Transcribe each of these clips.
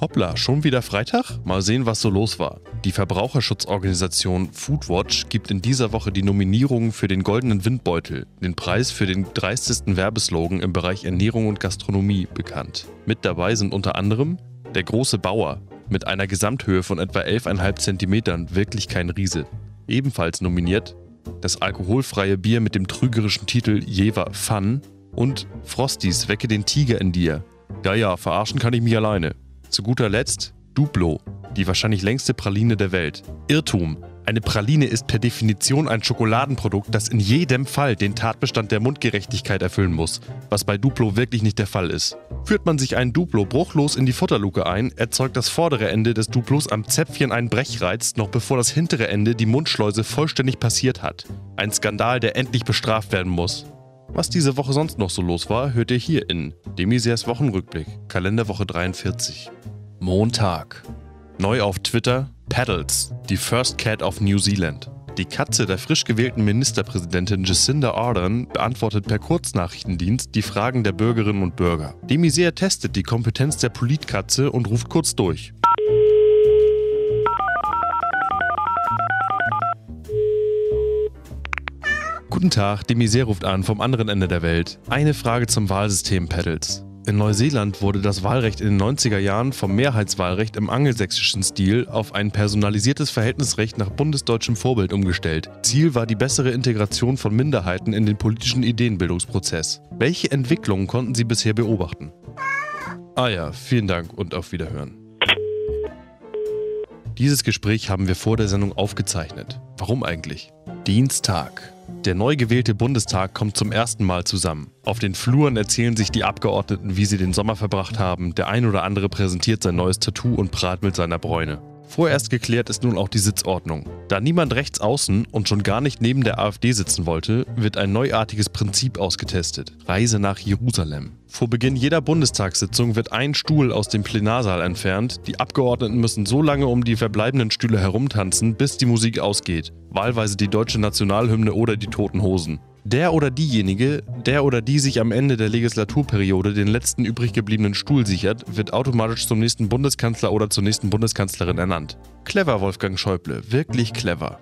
Hoppla, schon wieder Freitag? Mal sehen, was so los war. Die Verbraucherschutzorganisation Foodwatch gibt in dieser Woche die Nominierungen für den Goldenen Windbeutel, den Preis für den dreistesten Werbeslogan im Bereich Ernährung und Gastronomie, bekannt. Mit dabei sind unter anderem der große Bauer mit einer Gesamthöhe von etwa 11,5 cm, wirklich kein Riese. Ebenfalls nominiert das alkoholfreie Bier mit dem trügerischen Titel Jever Fun und Frosties Wecke den Tiger in dir. Ja, ja, verarschen kann ich mich alleine. Zu guter Letzt Duplo, die wahrscheinlich längste Praline der Welt. Irrtum. Eine Praline ist per Definition ein Schokoladenprodukt, das in jedem Fall den Tatbestand der Mundgerechtigkeit erfüllen muss, was bei Duplo wirklich nicht der Fall ist. Führt man sich ein Duplo bruchlos in die Futterluke ein, erzeugt das vordere Ende des Duplos am Zäpfchen einen Brechreiz, noch bevor das hintere Ende die Mundschleuse vollständig passiert hat. Ein Skandal, der endlich bestraft werden muss. Was diese Woche sonst noch so los war, hört ihr hier in Demisers Wochenrückblick, Kalenderwoche 43. Montag. Neu auf Twitter, Paddles, die First Cat of New Zealand. Die Katze der frisch gewählten Ministerpräsidentin Jacinda Ardern beantwortet per Kurznachrichtendienst die Fragen der Bürgerinnen und Bürger. Demisier testet die Kompetenz der Politkatze und ruft kurz durch. Guten Tag, Demisier ruft an vom anderen Ende der Welt. Eine Frage zum Wahlsystem Paddles. In Neuseeland wurde das Wahlrecht in den 90er Jahren vom Mehrheitswahlrecht im angelsächsischen Stil auf ein personalisiertes Verhältnisrecht nach bundesdeutschem Vorbild umgestellt. Ziel war die bessere Integration von Minderheiten in den politischen Ideenbildungsprozess. Welche Entwicklungen konnten Sie bisher beobachten? Ah ja, vielen Dank und auf Wiederhören. Dieses Gespräch haben wir vor der Sendung aufgezeichnet. Warum eigentlich? Dienstag. Der neu gewählte Bundestag kommt zum ersten Mal zusammen. Auf den Fluren erzählen sich die Abgeordneten, wie sie den Sommer verbracht haben. Der ein oder andere präsentiert sein neues Tattoo und prahlt mit seiner Bräune. Vorerst geklärt ist nun auch die Sitzordnung. Da niemand rechts außen und schon gar nicht neben der AfD sitzen wollte, wird ein neuartiges Prinzip ausgetestet. Reise nach Jerusalem. Vor Beginn jeder Bundestagssitzung wird ein Stuhl aus dem Plenarsaal entfernt. Die Abgeordneten müssen so lange um die verbleibenden Stühle herumtanzen, bis die Musik ausgeht. Wahlweise die deutsche Nationalhymne oder die Toten Hosen. Der oder diejenige, der oder die sich am Ende der Legislaturperiode den letzten übrig gebliebenen Stuhl sichert, wird automatisch zum nächsten Bundeskanzler oder zur nächsten Bundeskanzlerin ernannt. Clever, Wolfgang Schäuble, wirklich clever.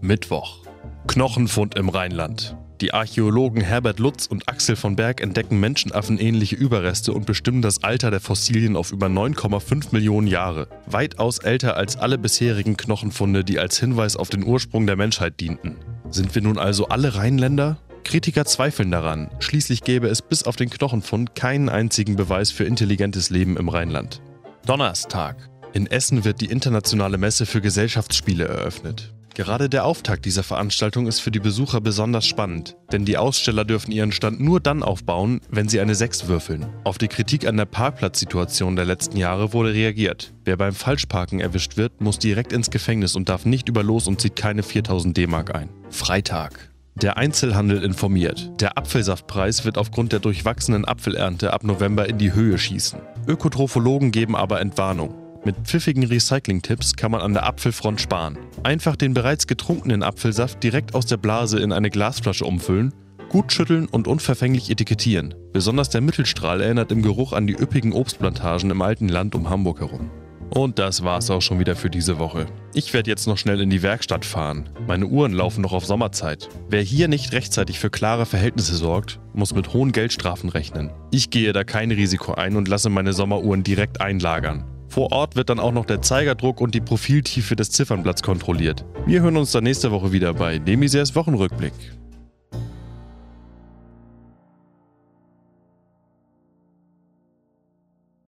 Mittwoch. Knochenfund im Rheinland. Die Archäologen Herbert Lutz und Axel von Berg entdecken menschenaffenähnliche Überreste und bestimmen das Alter der Fossilien auf über 9,5 Millionen Jahre. Weitaus älter als alle bisherigen Knochenfunde, die als Hinweis auf den Ursprung der Menschheit dienten. Sind wir nun also alle Rheinländer? Kritiker zweifeln daran. Schließlich gäbe es bis auf den Knochenfund keinen einzigen Beweis für intelligentes Leben im Rheinland. Donnerstag. In Essen wird die internationale Messe für Gesellschaftsspiele eröffnet. Gerade der Auftakt dieser Veranstaltung ist für die Besucher besonders spannend, denn die Aussteller dürfen ihren Stand nur dann aufbauen, wenn sie eine 6 würfeln. Auf die Kritik an der Parkplatzsituation der letzten Jahre wurde reagiert. Wer beim Falschparken erwischt wird, muss direkt ins Gefängnis und darf nicht über los und zieht keine 4000 D-Mark ein. Freitag. Der Einzelhandel informiert. Der Apfelsaftpreis wird aufgrund der durchwachsenen Apfelernte ab November in die Höhe schießen. Ökotrophologen geben aber Entwarnung. Mit pfiffigen Recycling-Tipps kann man an der Apfelfront sparen. Einfach den bereits getrunkenen Apfelsaft direkt aus der Blase in eine Glasflasche umfüllen, gut schütteln und unverfänglich etikettieren. Besonders der Mittelstrahl erinnert im Geruch an die üppigen Obstplantagen im alten Land um Hamburg herum. Und das war's auch schon wieder für diese Woche. Ich werde jetzt noch schnell in die Werkstatt fahren. Meine Uhren laufen noch auf Sommerzeit. Wer hier nicht rechtzeitig für klare Verhältnisse sorgt, muss mit hohen Geldstrafen rechnen. Ich gehe da kein Risiko ein und lasse meine Sommeruhren direkt einlagern. Vor Ort wird dann auch noch der Zeigerdruck und die Profiltiefe des Ziffernblatts kontrolliert. Wir hören uns dann nächste Woche wieder bei Demisers Wochenrückblick.